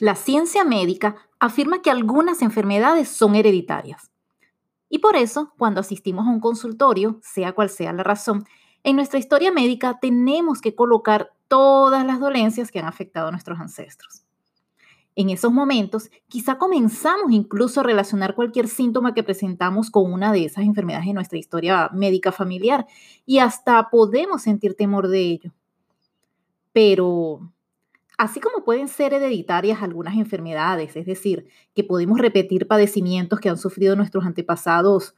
La ciencia médica afirma que algunas enfermedades son hereditarias. Y por eso, cuando asistimos a un consultorio, sea cual sea la razón, en nuestra historia médica tenemos que colocar todas las dolencias que han afectado a nuestros ancestros. En esos momentos, quizá comenzamos incluso a relacionar cualquier síntoma que presentamos con una de esas enfermedades en nuestra historia médica familiar y hasta podemos sentir temor de ello. Pero, así como pueden ser hereditarias algunas enfermedades, es decir, que podemos repetir padecimientos que han sufrido nuestros antepasados,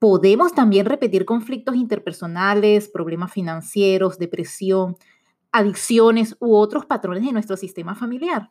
podemos también repetir conflictos interpersonales, problemas financieros, depresión, adicciones u otros patrones de nuestro sistema familiar.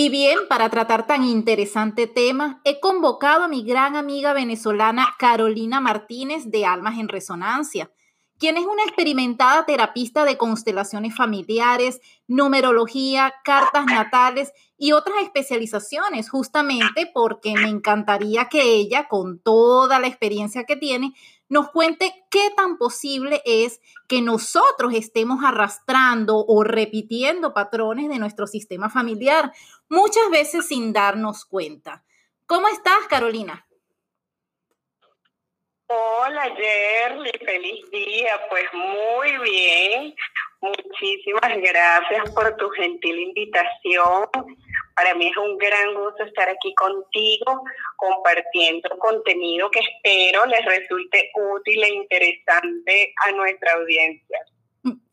Y bien, para tratar tan interesante tema, he convocado a mi gran amiga venezolana Carolina Martínez de Almas en Resonancia, quien es una experimentada terapista de constelaciones familiares, numerología, cartas natales y otras especializaciones, justamente porque me encantaría que ella, con toda la experiencia que tiene, nos cuente qué tan posible es que nosotros estemos arrastrando o repitiendo patrones de nuestro sistema familiar, muchas veces sin darnos cuenta. ¿Cómo estás, Carolina? Hola, Jerly, feliz día. Pues muy bien. Muchísimas gracias por tu gentil invitación. Para mí es un gran gusto estar aquí contigo compartiendo contenido que espero les resulte útil e interesante a nuestra audiencia.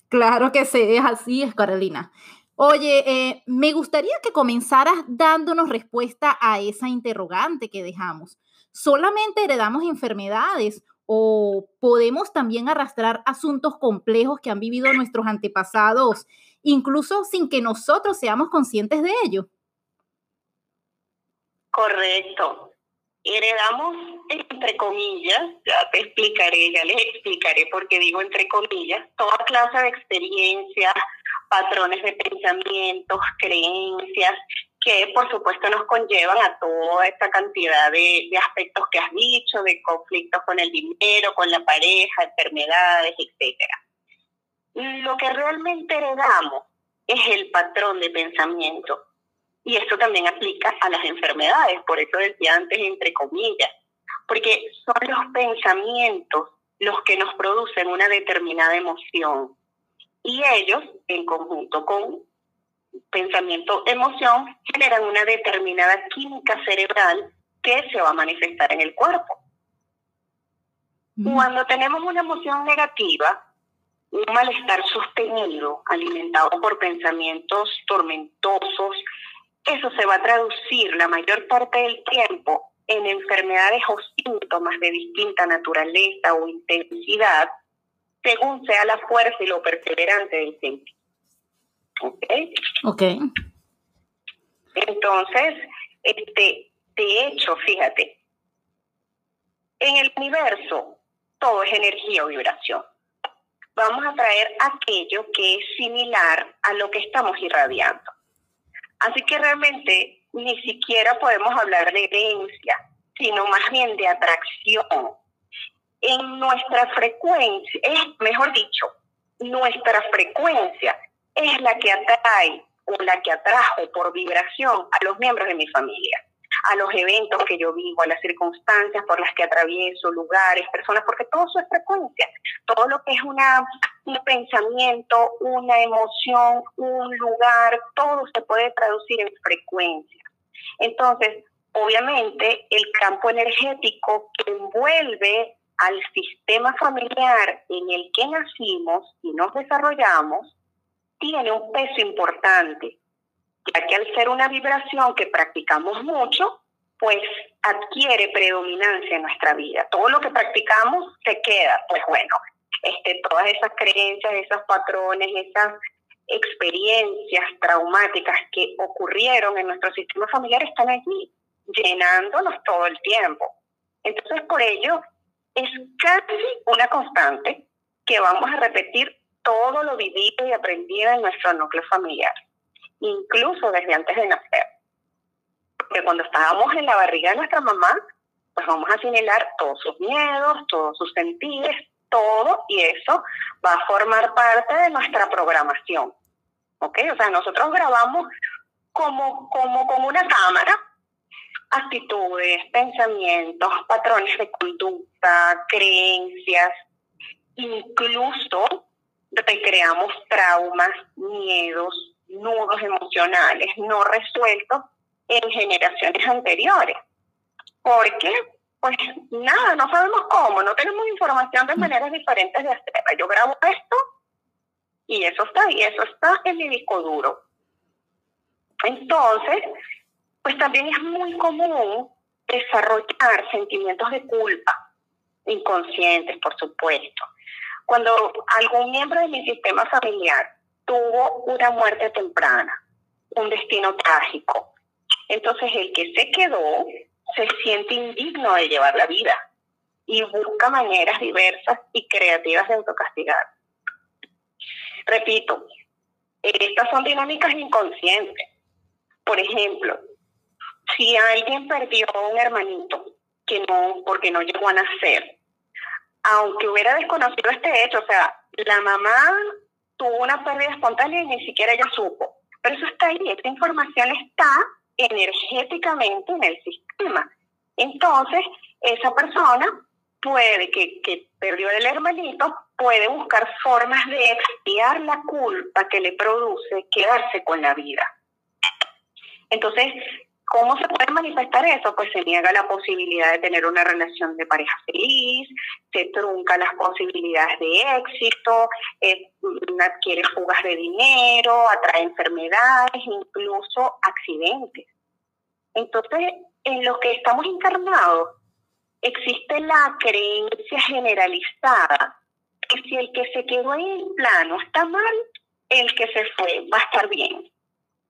Claro que sí, es así, es Carolina. Oye, eh, me gustaría que comenzaras dándonos respuesta a esa interrogante que dejamos. ¿Solamente heredamos enfermedades o podemos también arrastrar asuntos complejos que han vivido nuestros antepasados, incluso sin que nosotros seamos conscientes de ello? Correcto. Heredamos, entre comillas, ya te explicaré, ya les explicaré por qué digo entre comillas, toda clase de experiencias, patrones de pensamientos, creencias, que por supuesto nos conllevan a toda esta cantidad de, de, aspectos que has dicho, de conflictos con el dinero, con la pareja, enfermedades, etcétera. Lo que realmente heredamos es el patrón de pensamiento. Y esto también aplica a las enfermedades, por eso decía antes entre comillas, porque son los pensamientos los que nos producen una determinada emoción. Y ellos, en conjunto con pensamiento, emoción, generan una determinada química cerebral que se va a manifestar en el cuerpo. Mm. Cuando tenemos una emoción negativa, un malestar sostenido, alimentado por pensamientos tormentosos, eso se va a traducir la mayor parte del tiempo en enfermedades o síntomas de distinta naturaleza o intensidad, según sea la fuerza y lo perseverante del síntoma. ¿Ok? Ok. Entonces, este, de hecho, fíjate, en el universo todo es energía o vibración. Vamos a traer aquello que es similar a lo que estamos irradiando. Así que realmente ni siquiera podemos hablar de herencia, sino más bien de atracción. En nuestra frecuencia, es mejor dicho, nuestra frecuencia es la que atrae o la que atrajo por vibración a los miembros de mi familia, a los eventos que yo vivo, a las circunstancias por las que atravieso, lugares, personas, porque todo eso es frecuencia. Todo lo que es un pensamiento, una emoción, un lugar, todo se puede traducir en frecuencia. Entonces, obviamente, el campo energético que envuelve al sistema familiar en el que nacimos y nos desarrollamos, tiene un peso importante, ya que al ser una vibración que practicamos mucho, pues adquiere predominancia en nuestra vida. Todo lo que practicamos se queda, pues bueno, este, todas esas creencias, esos patrones, esas experiencias traumáticas que ocurrieron en nuestro sistema familiar están allí, llenándonos todo el tiempo. Entonces, por ello, es casi una constante que vamos a repetir todo lo vivido y aprendido en nuestro núcleo familiar, incluso desde antes de nacer. Porque cuando estábamos en la barriga de nuestra mamá, pues vamos a asimilar todos sus miedos, todos sus sentidos, todo, y eso va a formar parte de nuestra programación. ¿Ok? O sea, nosotros grabamos como, como, como una cámara actitudes, pensamientos, patrones de conducta, creencias, incluso recreamos traumas, miedos, nudos emocionales no resueltos en generaciones anteriores. Porque, pues nada, no sabemos cómo, no tenemos información de maneras diferentes de hacerla. Yo grabo esto y eso está, y eso está en mi disco duro. Entonces, pues también es muy común desarrollar sentimientos de culpa, inconscientes, por supuesto. Cuando algún miembro de mi sistema familiar tuvo una muerte temprana, un destino trágico, entonces el que se quedó se siente indigno de llevar la vida y busca maneras diversas y creativas de autocastigar. Repito, estas son dinámicas inconscientes. Por ejemplo, si alguien perdió un hermanito que no, porque no llegó a nacer, aunque hubiera desconocido este hecho, o sea, la mamá tuvo una pérdida espontánea y ni siquiera ella supo. Pero eso está ahí, esa información está energéticamente en el sistema. Entonces, esa persona puede, que, que perdió el hermanito, puede buscar formas de expiar la culpa que le produce quedarse con la vida. Entonces, ¿Cómo se puede manifestar eso? Pues se niega la posibilidad de tener una relación de pareja feliz, se trunca las posibilidades de éxito, eh, adquiere fugas de dinero, atrae enfermedades, incluso accidentes. Entonces, en lo que estamos encarnados, existe la creencia generalizada que si el que se quedó en el plano está mal, el que se fue va a estar bien.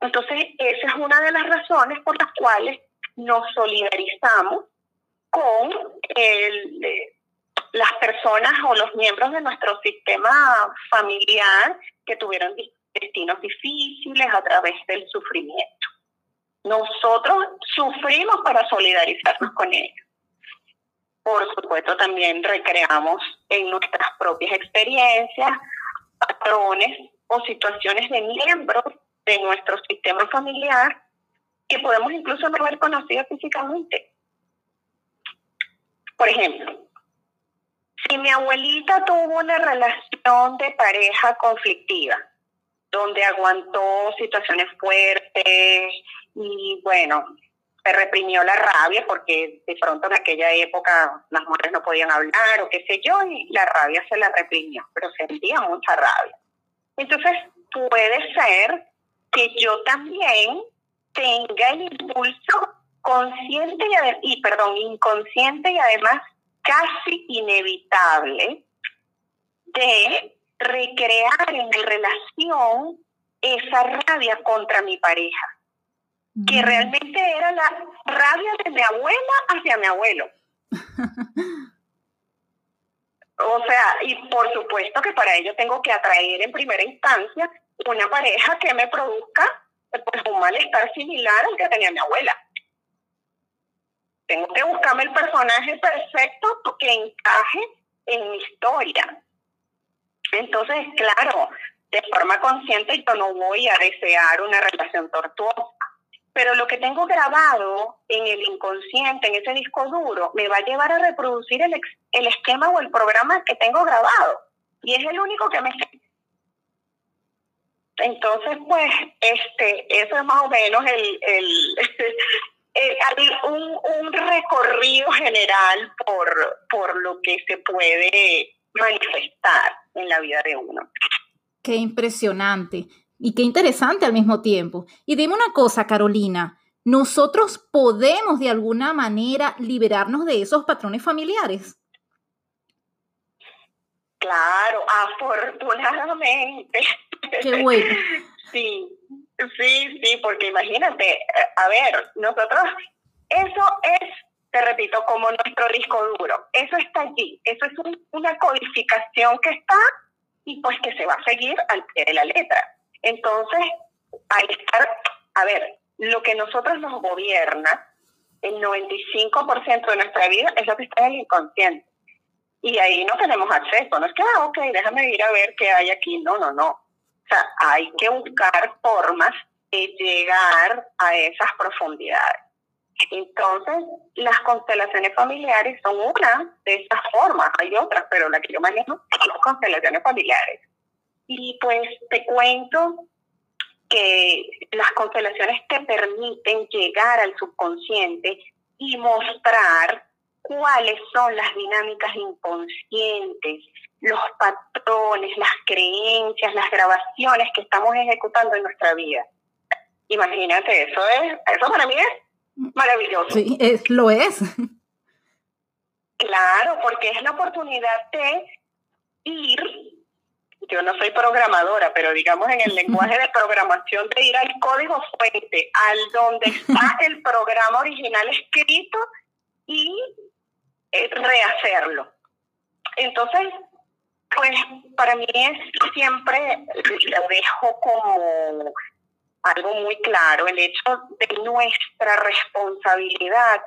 Entonces, esa es una de las razones por las cuales nos solidarizamos con las personas o los miembros de nuestro sistema familiar que tuvieron destinos difíciles a través del sufrimiento. Nosotros sufrimos para solidarizarnos con ellos. Por supuesto, también recreamos en nuestras propias experiencias patrones o situaciones de miembros de nuestro sistema familiar que podemos incluso no haber conocido físicamente. Por ejemplo, si mi abuelita tuvo una relación de pareja conflictiva, donde aguantó situaciones fuertes y bueno, se reprimió la rabia porque de pronto en aquella época las mujeres no podían hablar o qué sé yo y la rabia se la reprimió, pero sentía mucha rabia. Entonces puede ser que yo también tenga el impulso consciente y, y perdón, inconsciente y además casi inevitable de recrear en mi relación esa rabia contra mi pareja, que mm. realmente era la rabia de mi abuela hacia mi abuelo. o sea, y por supuesto que para ello tengo que atraer en primera instancia una pareja que me produzca pues, un malestar similar al que tenía mi abuela. Tengo que buscarme el personaje perfecto que encaje en mi historia. Entonces, claro, de forma consciente yo no voy a desear una relación tortuosa, pero lo que tengo grabado en el inconsciente, en ese disco duro, me va a llevar a reproducir el, el esquema o el programa que tengo grabado. Y es el único que me entonces, pues, este, eso es más o menos el, un, recorrido general por, por lo que se puede manifestar en la vida de uno. Qué impresionante y qué interesante al mismo tiempo. Y dime una cosa, Carolina, ¿nosotros podemos de alguna manera liberarnos de esos patrones familiares? Claro, afortunadamente Qué bueno. Sí, sí, sí, porque imagínate, a ver, nosotros, eso es, te repito, como nuestro disco duro, eso está allí, eso es una codificación que está y pues que se va a seguir al pie de la letra. Entonces, hay estar, a ver, lo que nosotros nos gobierna, el 95% de nuestra vida es lo que está en el inconsciente. Y ahí no tenemos acceso, no es que, ah, ok, déjame ir a ver qué hay aquí, no, no, no. O sea, hay que buscar formas de llegar a esas profundidades. Entonces, las constelaciones familiares son una de esas formas, hay otras, pero la que yo manejo son las constelaciones familiares. Y pues te cuento que las constelaciones te permiten llegar al subconsciente y mostrar cuáles son las dinámicas inconscientes, los patrones, las creencias, las grabaciones que estamos ejecutando en nuestra vida. Imagínate, eso es, eso para mí es maravilloso. Sí, es, lo es. Claro, porque es la oportunidad de ir, yo no soy programadora, pero digamos en el lenguaje de programación, de ir al código fuente, al donde está el programa original escrito y eh, rehacerlo. Entonces, pues para mí es siempre, lo dejo como algo muy claro, el hecho de nuestra responsabilidad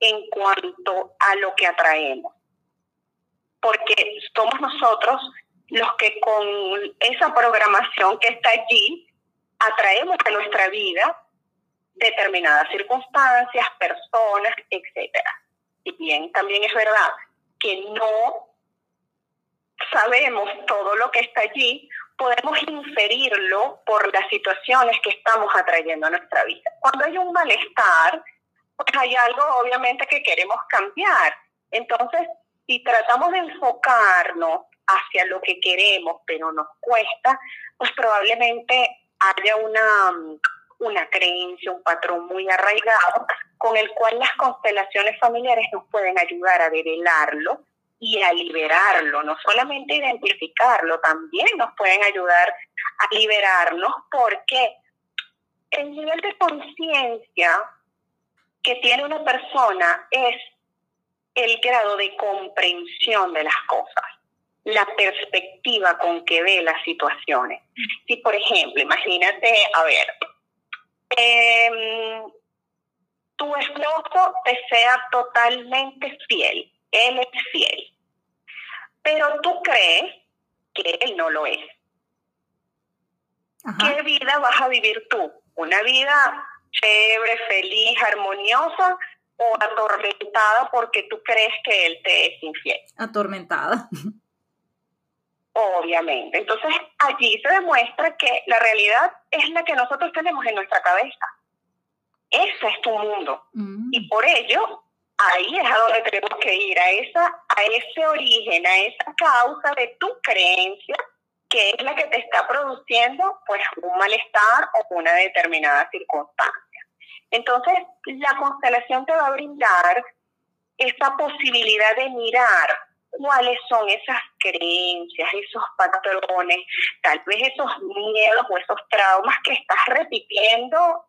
en cuanto a lo que atraemos. Porque somos nosotros los que con esa programación que está allí atraemos a nuestra vida determinadas circunstancias, personas, etcétera. Y bien, también es verdad que no sabemos todo lo que está allí, podemos inferirlo por las situaciones que estamos atrayendo a nuestra vida. Cuando hay un malestar, pues hay algo obviamente que queremos cambiar. Entonces, si tratamos de enfocarnos hacia lo que queremos, pero nos cuesta, pues probablemente haya una, una creencia, un patrón muy arraigado con el cual las constelaciones familiares nos pueden ayudar a develarlo y a liberarlo, no solamente identificarlo, también nos pueden ayudar a liberarnos porque el nivel de conciencia que tiene una persona es el grado de comprensión de las cosas, la perspectiva con que ve las situaciones. Si, por ejemplo, imagínate, a ver, eh, tu esposo te sea totalmente fiel, él es fiel pero tú crees que él no lo es. ¿Qué vida vas a vivir tú? ¿Una vida chévere, feliz, armoniosa o atormentada porque tú crees que él te es infiel? Atormentada. Obviamente. Entonces allí se demuestra que la realidad es la que nosotros tenemos en nuestra cabeza. Ese es tu mundo. Mm. Y por ello ahí es a donde tenemos que ir, a, esa, a ese origen, a esa causa de tu creencia, que es la que te está produciendo pues un malestar o una determinada circunstancia. Entonces, la constelación te va a brindar esa posibilidad de mirar cuáles son esas creencias, esos patrones, tal vez esos miedos o esos traumas que estás repitiendo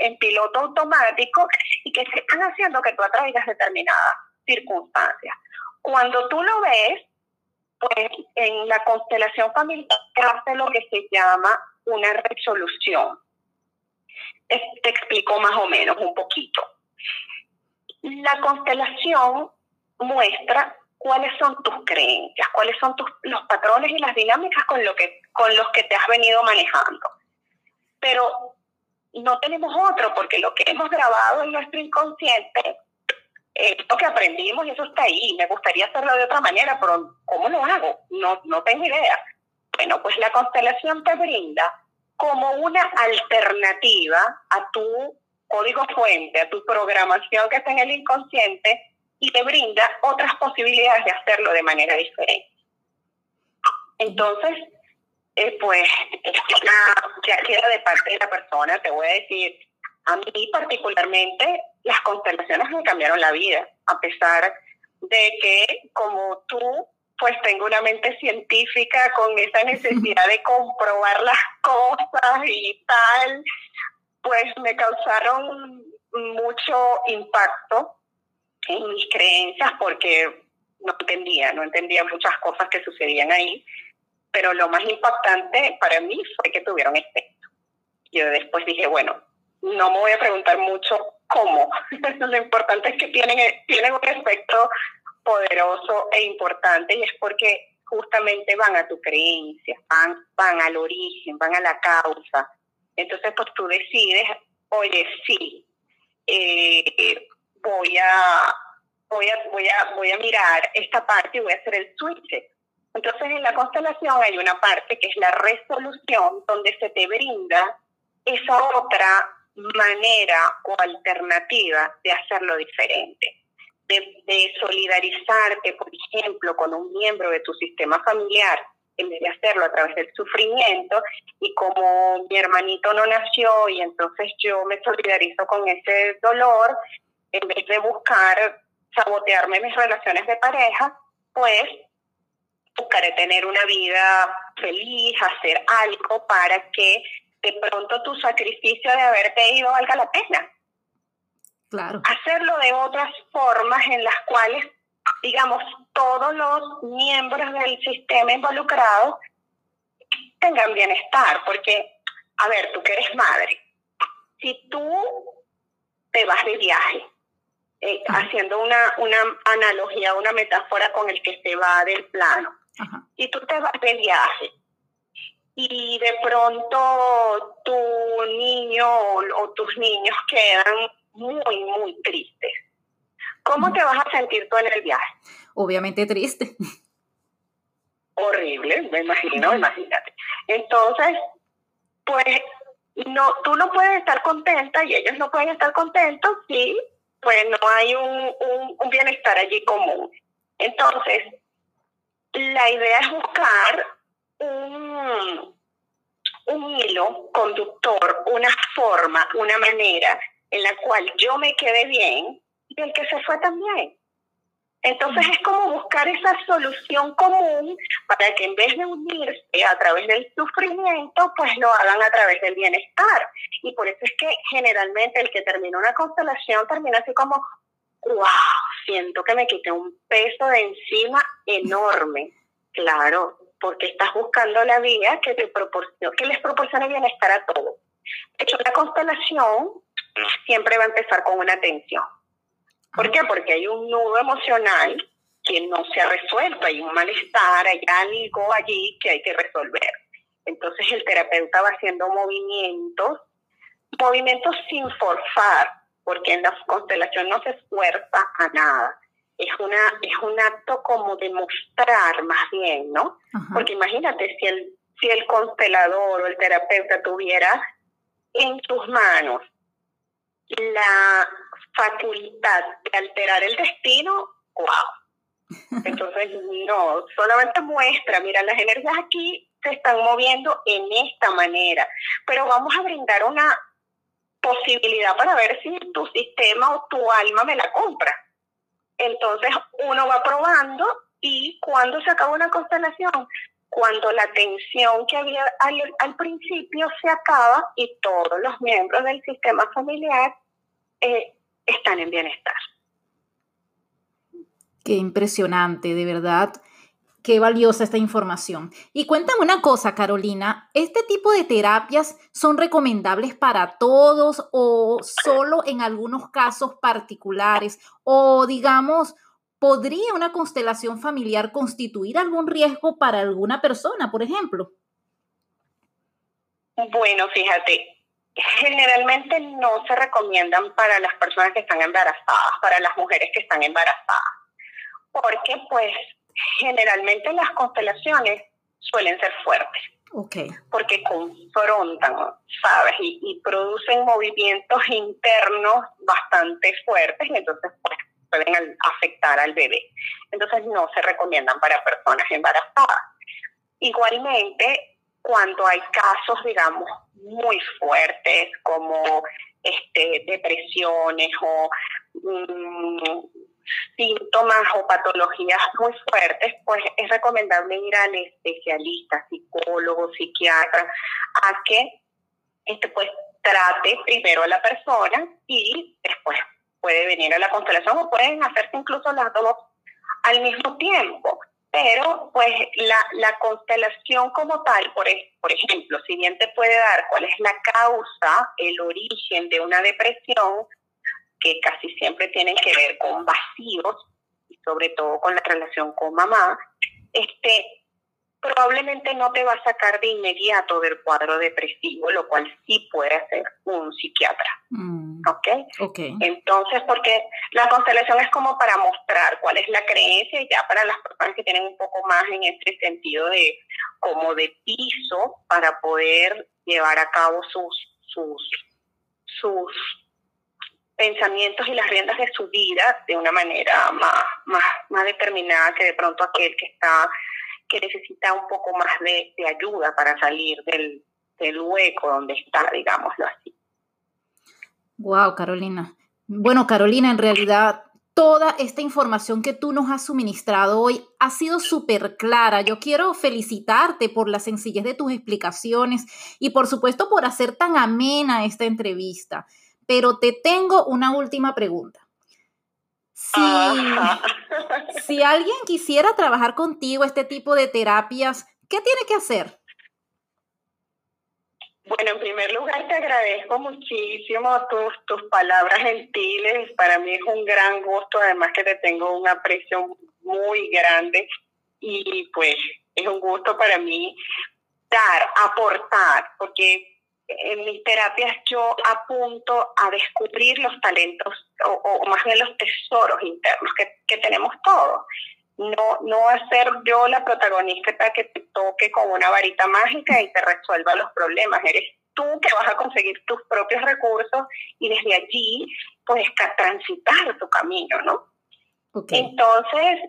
en piloto automático y que se están haciendo que tú atraigas determinadas circunstancias. Cuando tú lo ves, pues en la constelación familiar hace lo que se llama una resolución. Te, explico más o menos un poquito. La constelación muestra cuáles son tus creencias, cuáles son tus, los patrones y las dinámicas con, lo que, con los que te has venido manejando. Pero no tenemos otro, porque lo que hemos grabado en nuestro inconsciente es lo que aprendimos y eso está ahí. Me gustaría hacerlo de otra manera, pero ¿cómo lo hago? No, no tengo idea. Bueno, pues la constelación te brinda como una alternativa a tu código fuente, a tu programación que está en el inconsciente y te brinda otras posibilidades de hacerlo de manera diferente. Entonces, eh, pues ya queda de parte de la persona, te voy a decir, a mí particularmente las constelaciones me cambiaron la vida, a pesar de que como tú pues tengo una mente científica con esa necesidad de comprobar las cosas y tal, pues me causaron mucho impacto en mis creencias porque no entendía, no entendía muchas cosas que sucedían ahí, pero lo más impactante para mí fue que tuvieron efecto. Yo después dije, bueno, no me voy a preguntar mucho cómo, lo importante es que tienen, tienen un efecto poderoso e importante y es porque justamente van a tu creencia, van, van al origen, van a la causa. Entonces, pues tú decides, oye, sí, eh, voy a voy a, voy a, voy a mirar esta parte y voy a hacer el switch. Entonces en la constelación hay una parte que es la resolución donde se te brinda esa otra manera o alternativa de hacerlo diferente. De, de, solidarizarte, por ejemplo, con un miembro de tu sistema familiar, en vez de hacerlo a través del sufrimiento, y como mi hermanito no nació y entonces yo me solidarizo con ese dolor, en vez de buscar sabotearme mis relaciones de pareja, pues buscaré tener una vida feliz, hacer algo para que de pronto tu sacrificio de haberte ido valga la pena. Claro. Hacerlo de otras formas en las cuales, digamos, todos los miembros del sistema involucrado tengan bienestar, porque, a ver, tú que eres madre, si tú te vas de viaje eh, haciendo una, una analogía, una metáfora con el que se va del plano. Y tú te vas de viaje y de pronto tu niño o, tus niños quedan muy, muy tristes. ¿Cómo te vas a sentir tú en el viaje? Obviamente triste. Horrible, me imagino, imagínate. Entonces, pues no, tú no puedes estar contenta y ellos no pueden estar contentos si pues no hay un, un, bienestar allí común. Entonces, la idea es buscar un, un hilo conductor, una forma, una manera en la cual yo me quede bien y el que se fue también. Entonces es como buscar esa solución común para que en vez de unirse a través del sufrimiento, pues lo hagan a través del bienestar. Y por eso es que generalmente el que termina una constelación termina así como, wow, siento que me quité un peso de encima enorme. Claro, porque estás buscando la vía que, te proporcione, que les proporcione bienestar a todos. De hecho, la constelación siempre va a empezar con una tensión ¿Por qué? Porque hay un nudo emocional que no se ha resuelto, hay un malestar, hay algo allí que hay que resolver. Entonces el terapeuta va haciendo movimientos, movimientos sin forzar, porque en la constelación no se esfuerza a nada. Es, una, es un acto como de mostrar más bien, ¿no? Porque imagínate si el, si el constelador o el terapeuta tuviera en sus manos la facultad de alterar el destino, wow. Entonces, no, solamente muestra, mira, las energías aquí se están moviendo en esta manera, pero vamos a brindar una posibilidad para ver si tu sistema o tu alma me la compra. Entonces, uno va probando y cuando se acaba una constelación, cuando la tensión que había al, principio se acaba y todos los miembros del sistema familiar eh, están en bienestar. Qué impresionante, de verdad. Qué valiosa esta información. Y cuéntame una cosa, Carolina, ¿este tipo de terapias son recomendables para todos o solo en algunos casos particulares? O digamos, ¿podría una constelación familiar constituir algún riesgo para alguna persona, por ejemplo? Bueno, fíjate, generalmente no se recomiendan para las personas que están embarazadas, para las mujeres que están embarazadas, porque pues generalmente las constelaciones suelen ser fuertes. Okay. Porque confrontan, ¿sabes? Y, producen movimientos internos bastante fuertes y entonces pues, pueden afectar al bebé. Entonces no se recomiendan para personas embarazadas. Igualmente, cuando hay casos, digamos, muy fuertes como este, depresiones o mm, síntomas o patologías muy fuertes, pues es recomendable ir al especialista, psicólogo, psiquiatra, a que este, pues, trate primero a la persona y después puede venir a la constelación o pueden hacerse incluso las dos al mismo tiempo. Pero pues la, la constelación como tal, por, por ejemplo, si bien te puede dar cuál es la causa, el origen de una depresión, que casi siempre tienen que ver con vacíos, y sobre todo con la relación con mamá, este, probablemente no te va a sacar de inmediato del cuadro depresivo, lo cual sí puede hacer un psiquiatra. Mm. ¿Ok? Entonces, porque la constelación es como para mostrar cuál es la creencia y ya para las personas que tienen un poco más en este sentido de como de piso para poder llevar a cabo sus, sus, sus pensamientos y las riendas de su vida de una manera más, más, más determinada que de pronto aquel que está que necesita un poco más de, ayuda para salir del, del hueco donde está, digámoslo así. Wow, Carolina. Bueno, Carolina, en realidad toda esta información que tú nos has suministrado hoy ha sido súper clara. Yo quiero felicitarte por la sencillez de tus explicaciones y por supuesto por hacer tan amena esta entrevista. Pero te tengo una última pregunta. Si, alguien quisiera trabajar contigo este tipo de terapias, ¿qué tiene que hacer? Bueno, en primer lugar te agradezco muchísimo tus, tus palabras gentiles. Para mí es un gran gusto, además que te tengo un aprecio muy grande y pues es un gusto para mí dar, aportar, porque en mis terapias yo apunto a descubrir los talentos o, más bien los tesoros internos que, tenemos todos. No, no hacer yo la protagonista para que te toque con una varita mágica y te resuelva los problemas. Eres tú que vas a conseguir tus propios recursos y desde allí puedes transitar tu camino, ¿no? Entonces,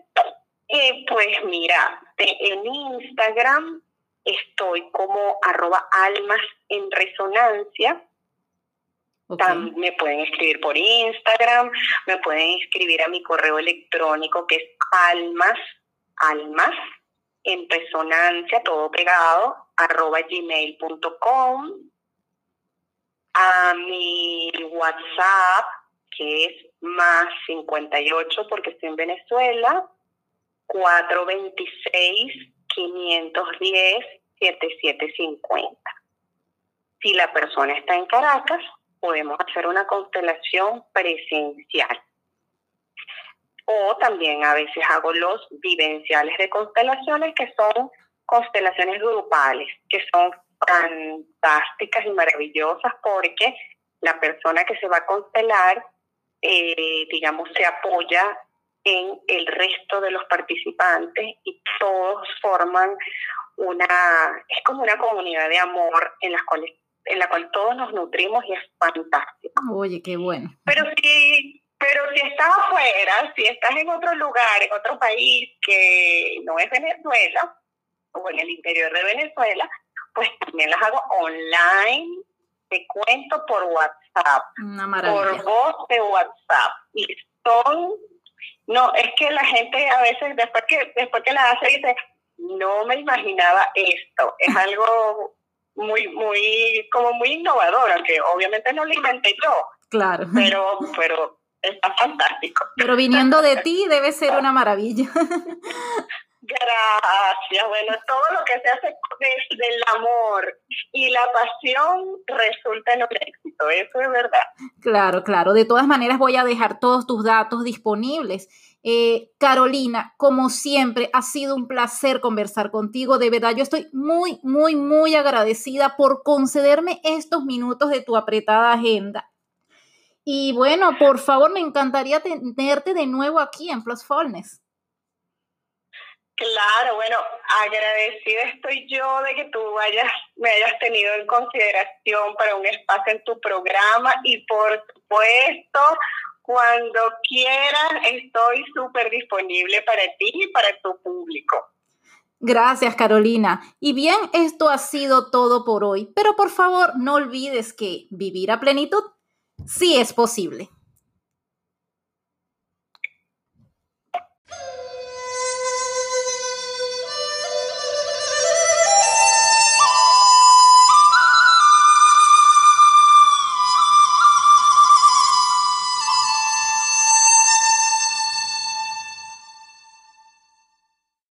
eh, pues mira, en Instagram estoy como arroba almas en resonancia. También me pueden escribir por Instagram, me pueden escribir a mi correo electrónico que es almas, almas en resonancia, todo pegado, arroba gmail.com, a mi WhatsApp, que es más 58 porque estoy en Venezuela, 426 510-7750. Si la persona está en Caracas, podemos hacer una constelación presencial. O también a veces hago los vivenciales de constelaciones, que son constelaciones grupales, que son fantásticas y maravillosas porque la persona que se va a constelar, eh, digamos, se apoya en el resto de los participantes y todos forman una, es como una comunidad de amor en la cual, en la cual todos nos nutrimos y es fantástico. Oye, qué bueno. Pero si, pero si estás afuera, si estás en otro lugar, en otro país que no es Venezuela, o en el interior de Venezuela, pues también las hago online, te cuento por WhatsApp, por voz de WhatsApp. Y son no, es que la gente a veces después que después que la hace dice, no me imaginaba esto. Es algo muy muy como muy innovador, aunque obviamente no lo inventé yo. Claro. Pero pero está fantástico. Pero viniendo de ti debe ser una maravilla. Gracias. Bueno, todo lo que se hace desde el amor y la pasión resulta en un éxito, eso es verdad. Claro, claro. De todas maneras voy a dejar todos tus datos disponibles. Eh, Carolina, como siempre, ha sido un placer conversar contigo. De verdad, yo estoy muy, muy, muy agradecida por concederme estos minutos de tu apretada agenda. Y bueno, por favor, me encantaría tenerte de nuevo aquí en Plus Fullness. Claro, bueno, agradecida estoy yo de que tú me hayas tenido en consideración para un espacio en tu programa y por supuesto, cuando quieras, estoy súper disponible para ti y para tu público. Gracias, Carolina. Y bien, esto ha sido todo por hoy, pero por favor no olvides que vivir a plenitud sí es posible.